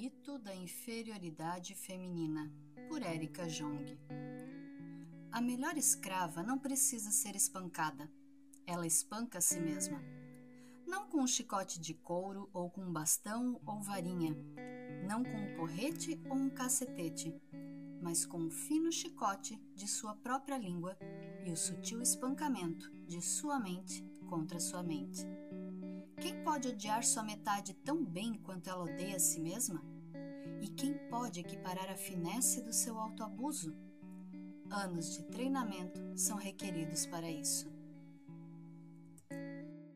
mito da inferioridade feminina, por Érica Jong. A melhor escrava não precisa ser espancada. Ela espanca a si mesma. Não com um chicote de couro ou com um bastão ou varinha, não com um porrete ou um cacetete, mas com um fino chicote de sua própria língua e o sutil espancamento de sua mente contra sua mente. Pode odiar sua metade tão bem quanto ela odeia a si mesma? E quem pode equiparar a finesse do seu autoabuso? Anos de treinamento são requeridos para isso.